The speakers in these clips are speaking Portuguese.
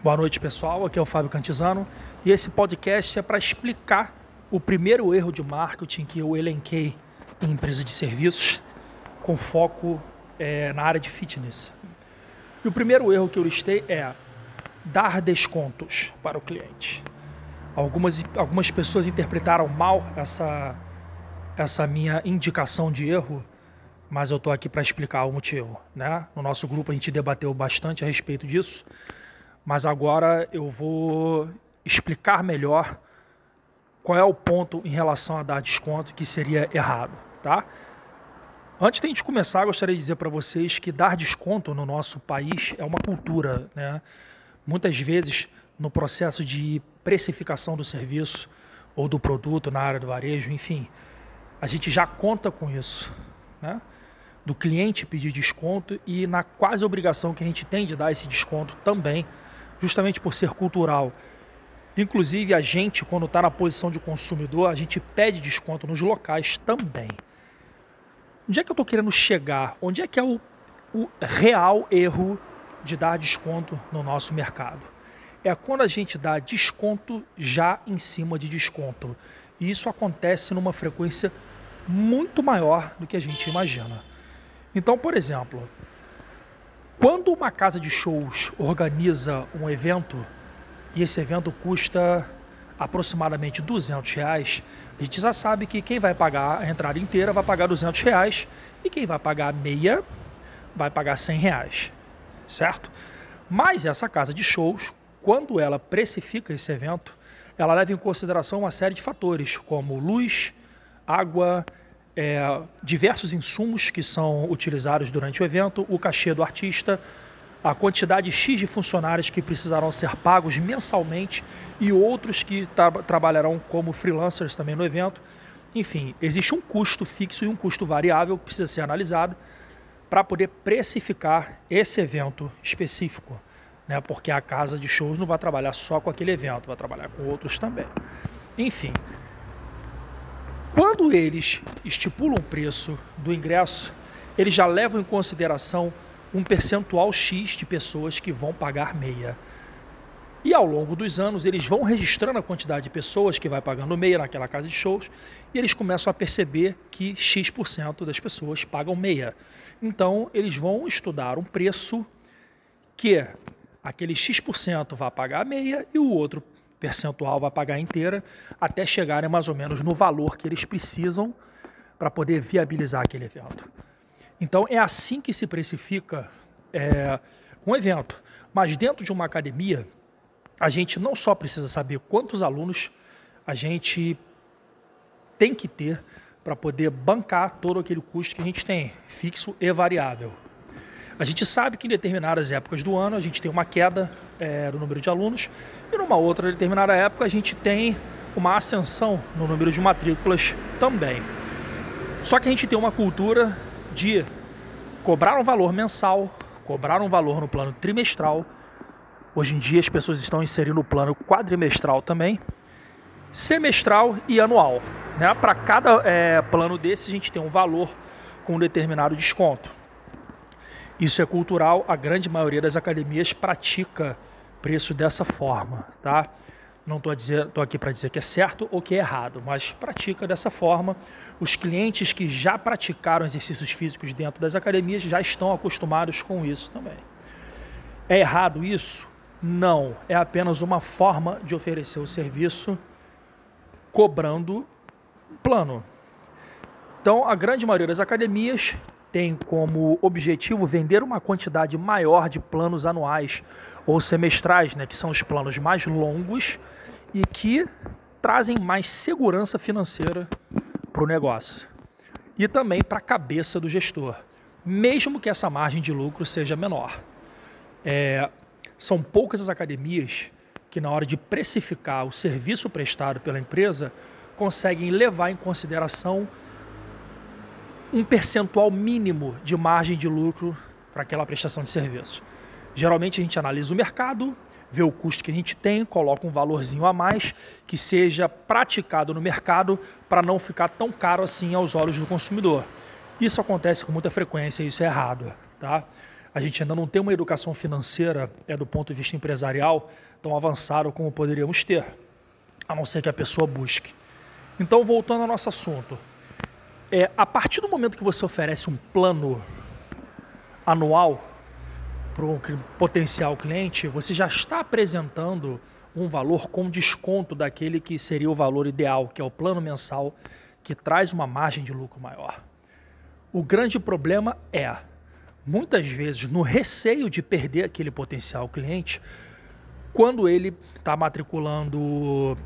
Boa noite, pessoal. Aqui é o Fábio Cantizano e esse podcast é para explicar o primeiro erro de marketing que eu elenquei em empresa de serviços com foco é, na área de fitness. E o primeiro erro que eu listei é dar descontos para o cliente. Algumas, algumas pessoas interpretaram mal essa, essa minha indicação de erro, mas eu estou aqui para explicar o motivo. Né? No nosso grupo a gente debateu bastante a respeito disso mas agora eu vou explicar melhor qual é o ponto em relação a dar desconto que seria errado, tá? Antes de a gente começar, gostaria de dizer para vocês que dar desconto no nosso país é uma cultura, né? Muitas vezes no processo de precificação do serviço ou do produto na área do varejo, enfim, a gente já conta com isso, né? Do cliente pedir desconto e na quase obrigação que a gente tem de dar esse desconto também justamente por ser cultural. Inclusive, a gente, quando está na posição de consumidor, a gente pede desconto nos locais também. Onde é que eu estou querendo chegar? Onde é que é o, o real erro de dar desconto no nosso mercado? É quando a gente dá desconto já em cima de desconto. E isso acontece numa frequência muito maior do que a gente imagina. Então, por exemplo, quando uma casa de shows organiza um evento e esse evento custa aproximadamente 200 reais, a gente já sabe que quem vai pagar a entrada inteira vai pagar 200 reais e quem vai pagar meia vai pagar 100 reais, certo? Mas essa casa de shows, quando ela precifica esse evento, ela leva em consideração uma série de fatores, como luz, água, é, diversos insumos que são utilizados durante o evento, o cachê do artista, a quantidade X de funcionários que precisarão ser pagos mensalmente e outros que tra trabalharão como freelancers também no evento. Enfim, existe um custo fixo e um custo variável que precisa ser analisado para poder precificar esse evento específico, né? porque a casa de shows não vai trabalhar só com aquele evento, vai trabalhar com outros também. Enfim, quando eles estipulam o preço do ingresso, eles já levam em consideração um percentual X de pessoas que vão pagar meia. E ao longo dos anos, eles vão registrando a quantidade de pessoas que vai pagando meia naquela casa de shows e eles começam a perceber que X% das pessoas pagam meia. Então, eles vão estudar um preço que aquele X% vai pagar meia e o outro percentual vai pagar inteira, até chegarem mais ou menos no valor que eles precisam para poder viabilizar aquele evento. Então é assim que se precifica é, um evento. Mas dentro de uma academia, a gente não só precisa saber quantos alunos a gente tem que ter para poder bancar todo aquele custo que a gente tem, fixo e variável. A gente sabe que em determinadas épocas do ano a gente tem uma queda é, do número de alunos e numa outra determinada época a gente tem uma ascensão no número de matrículas também. Só que a gente tem uma cultura de cobrar um valor mensal, cobrar um valor no plano trimestral. Hoje em dia as pessoas estão inserindo o plano quadrimestral também, semestral e anual. Né? Para cada é, plano desse a gente tem um valor com um determinado desconto. Isso é cultural, a grande maioria das academias pratica preço dessa forma, tá? Não estou aqui para dizer que é certo ou que é errado, mas pratica dessa forma. Os clientes que já praticaram exercícios físicos dentro das academias já estão acostumados com isso também. É errado isso? Não. É apenas uma forma de oferecer o serviço cobrando plano. Então, a grande maioria das academias tem como objetivo vender uma quantidade maior de planos anuais ou semestrais, né, que são os planos mais longos e que trazem mais segurança financeira para o negócio e também para a cabeça do gestor, mesmo que essa margem de lucro seja menor. É, são poucas as academias que, na hora de precificar o serviço prestado pela empresa, conseguem levar em consideração um percentual mínimo de margem de lucro para aquela prestação de serviço. Geralmente a gente analisa o mercado, vê o custo que a gente tem, coloca um valorzinho a mais que seja praticado no mercado para não ficar tão caro assim aos olhos do consumidor. Isso acontece com muita frequência, isso é errado, tá? a gente ainda não tem uma educação financeira, é do ponto de vista empresarial, tão avançada como poderíamos ter, a não ser que a pessoa busque. Então, voltando ao nosso assunto, é, a partir do momento que você oferece um plano anual para um potencial cliente, você já está apresentando um valor com desconto daquele que seria o valor ideal, que é o plano mensal, que traz uma margem de lucro maior. O grande problema é, muitas vezes, no receio de perder aquele potencial cliente, quando ele está matriculando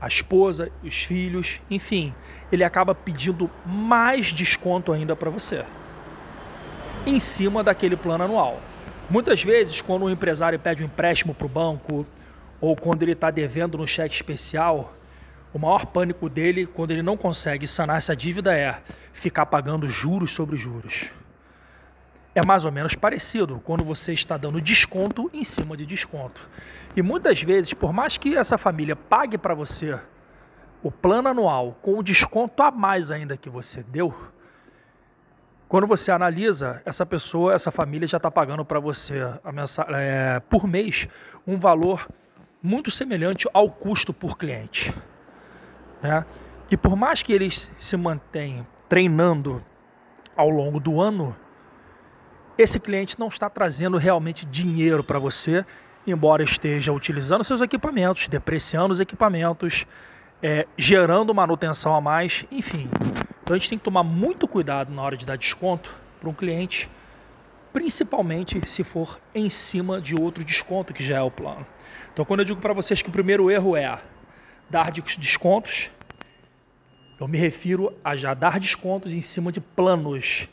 a esposa, os filhos, enfim, ele acaba pedindo mais desconto ainda para você, em cima daquele plano anual. Muitas vezes, quando um empresário pede um empréstimo para o banco, ou quando ele está devendo no cheque especial, o maior pânico dele, quando ele não consegue sanar essa dívida, é ficar pagando juros sobre juros. É mais ou menos parecido quando você está dando desconto em cima de desconto. E muitas vezes, por mais que essa família pague para você o plano anual com o desconto a mais ainda que você deu, quando você analisa, essa pessoa, essa família já está pagando para você é, por mês um valor muito semelhante ao custo por cliente. Né? E por mais que eles se mantenham treinando ao longo do ano, esse cliente não está trazendo realmente dinheiro para você, embora esteja utilizando seus equipamentos, depreciando os equipamentos, é, gerando manutenção a mais, enfim. Então a gente tem que tomar muito cuidado na hora de dar desconto para um cliente, principalmente se for em cima de outro desconto que já é o plano. Então quando eu digo para vocês que o primeiro erro é dar descontos, eu me refiro a já dar descontos em cima de planos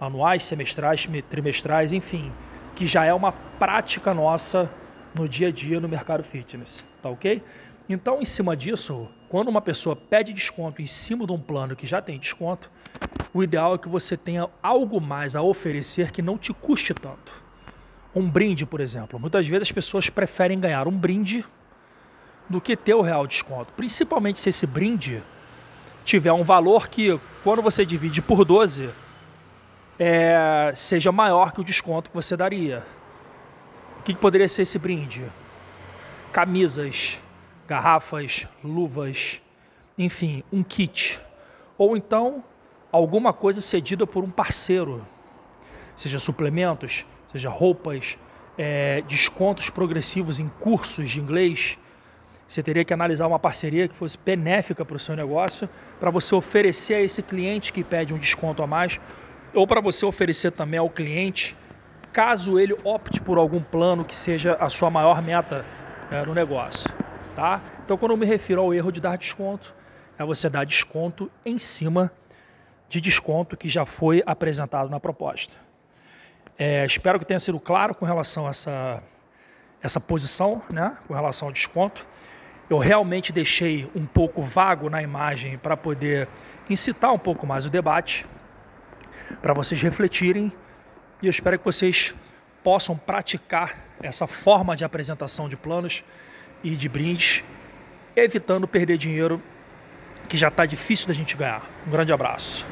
anuais, semestrais, trimestrais, enfim, que já é uma prática nossa no dia a dia no mercado fitness, tá ok? Então, em cima disso, quando uma pessoa pede desconto em cima de um plano que já tem desconto, o ideal é que você tenha algo mais a oferecer que não te custe tanto. Um brinde, por exemplo. Muitas vezes as pessoas preferem ganhar um brinde do que ter o real desconto. Principalmente se esse brinde tiver um valor que, quando você divide por 12, é, seja maior que o desconto que você daria. O que, que poderia ser esse brinde? Camisas, garrafas, luvas, enfim, um kit. Ou então alguma coisa cedida por um parceiro, seja suplementos, seja roupas, é, descontos progressivos em cursos de inglês. Você teria que analisar uma parceria que fosse benéfica para o seu negócio, para você oferecer a esse cliente que pede um desconto a mais, ou para você oferecer também ao cliente, caso ele opte por algum plano que seja a sua maior meta é, no negócio. Tá? Então, quando eu me refiro ao erro de dar desconto, é você dar desconto em cima de desconto que já foi apresentado na proposta. É, espero que tenha sido claro com relação a essa, essa posição, né, com relação ao desconto. Eu realmente deixei um pouco vago na imagem para poder incitar um pouco mais o debate, para vocês refletirem e eu espero que vocês possam praticar essa forma de apresentação de planos e de brindes, evitando perder dinheiro que já está difícil da gente ganhar. Um grande abraço.